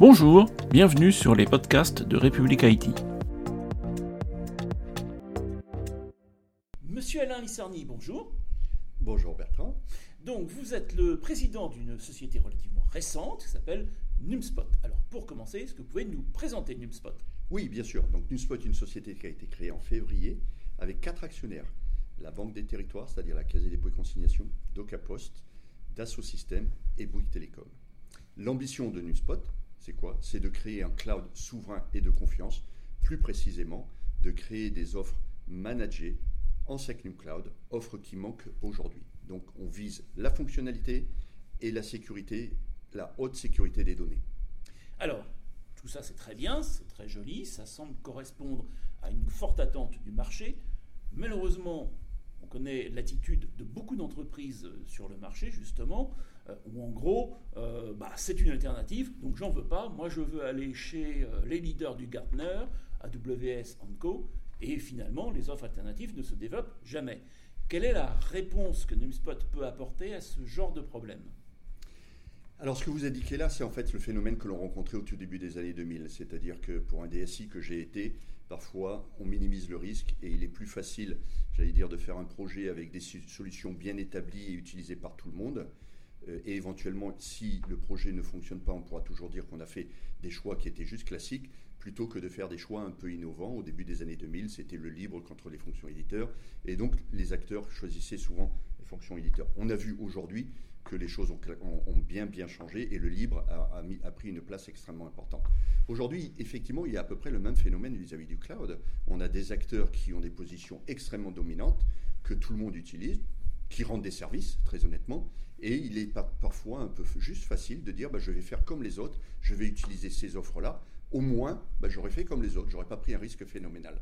Bonjour, bienvenue sur les podcasts de République Haïti. Monsieur Alain Lissarny, bonjour. Bonjour Bertrand. Donc vous êtes le président d'une société relativement récente qui s'appelle Numspot. Alors pour commencer, est-ce que vous pouvez nous présenter Numspot? Oui, bien sûr. Donc Numspot est une société qui a été créée en février avec quatre actionnaires. La Banque des Territoires, c'est-à-dire la Caisse des dépôts et consignations, DocaPost, Dassault Systèmes et Bouygues Télécom. L'ambition de Numspot, c'est quoi? C'est de créer un cloud souverain et de confiance, plus précisément de créer des offres managées en Secnum Cloud, offres qui manquent aujourd'hui. Donc on vise la fonctionnalité et la sécurité, la haute sécurité des données. Alors, tout ça c'est très bien, c'est très joli, ça semble correspondre à une forte attente du marché. Malheureusement, on connaît l'attitude de beaucoup d'entreprises sur le marché, justement, euh, où en gros, euh, bah, c'est une alternative, donc j'en veux pas. Moi, je veux aller chez euh, les leaders du Gartner, AWS Co. Et finalement, les offres alternatives ne se développent jamais. Quelle est la réponse que Numspot peut apporter à ce genre de problème? Alors, ce que vous indiquez là, c'est en fait le phénomène que l'on rencontrait au tout début des années 2000. C'est-à-dire que pour un DSI que j'ai été, parfois, on minimise le risque et il est plus facile, j'allais dire, de faire un projet avec des solutions bien établies et utilisées par tout le monde. Euh, et éventuellement, si le projet ne fonctionne pas, on pourra toujours dire qu'on a fait des choix qui étaient juste classiques, plutôt que de faire des choix un peu innovants. Au début des années 2000, c'était le libre contre les fonctions éditeurs. Et donc, les acteurs choisissaient souvent les fonctions éditeurs. On a vu aujourd'hui que les choses ont, bien bien changé et le libre a, pris une place extrêmement importante. Aujourd'hui, effectivement, il y a à peu près le même phénomène vis-à-vis du cloud. On a des acteurs qui ont des positions extrêmement dominantes que tout le monde utilise, qui rendent des services, très honnêtement, et il est parfois un peu juste facile de dire bah, je vais faire comme les autres, je vais utiliser ces offres-là, au moins bah, j'aurais fait comme les autres, j'aurais pas pris un risque phénoménal.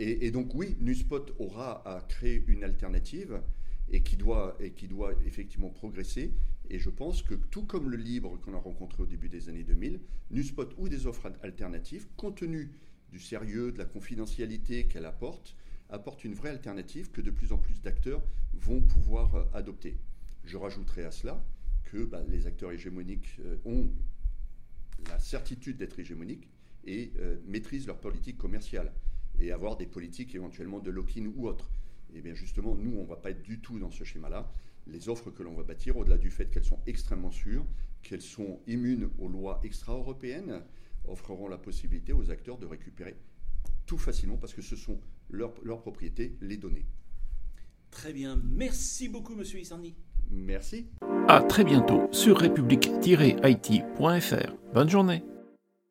Et, donc oui, Nuspot aura à créer une alternative et qui doit, et qui doit effectivement progresser. Et je pense que tout comme le libre qu'on a rencontré au début des années 2000, Nuspot ou des offres alternatives, compte tenu du sérieux, de la confidentialité qu'elle apporte, apporte une vraie alternative que de plus en plus d'acteurs vont pouvoir euh, adopter. Je rajouterai à cela que bah, les acteurs hégémoniques euh, ont la certitude d'être hégémoniques et euh, maîtrisent leur politique commerciale et avoir des politiques éventuellement de lock-in ou autres. Et eh bien justement, nous, on ne va pas être du tout dans ce schéma-là. Les offres que l'on va bâtir, au-delà du fait qu'elles sont extrêmement sûres, qu'elles sont immunes aux lois extra-européennes, offreront la possibilité aux acteurs de récupérer tout facilement parce que ce sont leurs leur propriétés, les données. Très bien. Merci beaucoup, monsieur Isarni. Merci. À très bientôt sur république-it.fr. Bonne journée.